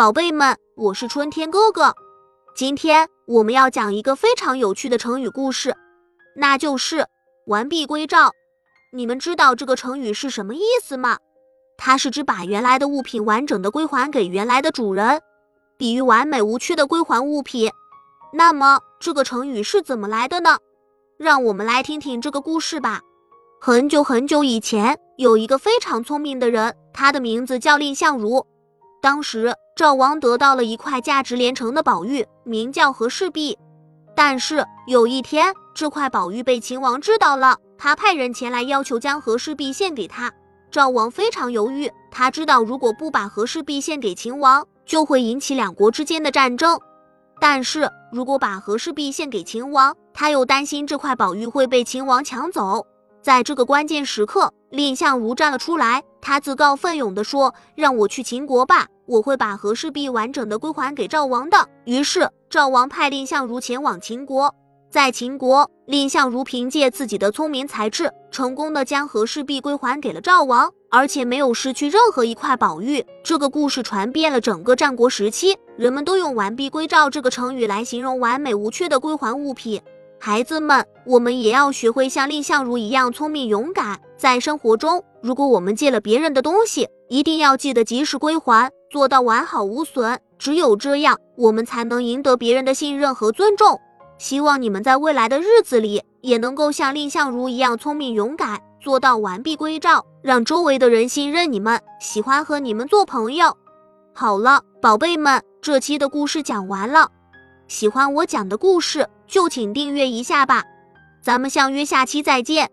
宝贝们，我是春天哥哥。今天我们要讲一个非常有趣的成语故事，那就是“完璧归赵”。你们知道这个成语是什么意思吗？它是指把原来的物品完整的归还给原来的主人，比喻完美无缺的归还物品。那么这个成语是怎么来的呢？让我们来听听这个故事吧。很久很久以前，有一个非常聪明的人，他的名字叫蔺相如。当时赵王得到了一块价值连城的宝玉，名叫和氏璧。但是有一天，这块宝玉被秦王知道了，他派人前来要求将和氏璧献给他。赵王非常犹豫，他知道如果不把和氏璧献给秦王，就会引起两国之间的战争。但是如果把和氏璧献给秦王，他又担心这块宝玉会被秦王抢走。在这个关键时刻，蔺相如站了出来。他自告奋勇地说：“让我去秦国吧，我会把和氏璧完整的归还给赵王的。”于是赵王派蔺相如前往秦国。在秦国，蔺相如凭借自己的聪明才智，成功的将和氏璧归还给了赵王，而且没有失去任何一块宝玉。这个故事传遍了整个战国时期，人们都用“完璧归赵”这个成语来形容完美无缺的归还物品。孩子们，我们也要学会像蔺相如一样聪明勇敢。在生活中，如果我们借了别人的东西，一定要记得及时归还，做到完好无损。只有这样，我们才能赢得别人的信任和尊重。希望你们在未来的日子里，也能够像蔺相如一样聪明勇敢，做到完璧归赵，让周围的人信任你们，喜欢和你们做朋友。好了，宝贝们，这期的故事讲完了。喜欢我讲的故事。就请订阅一下吧，咱们相约下期再见。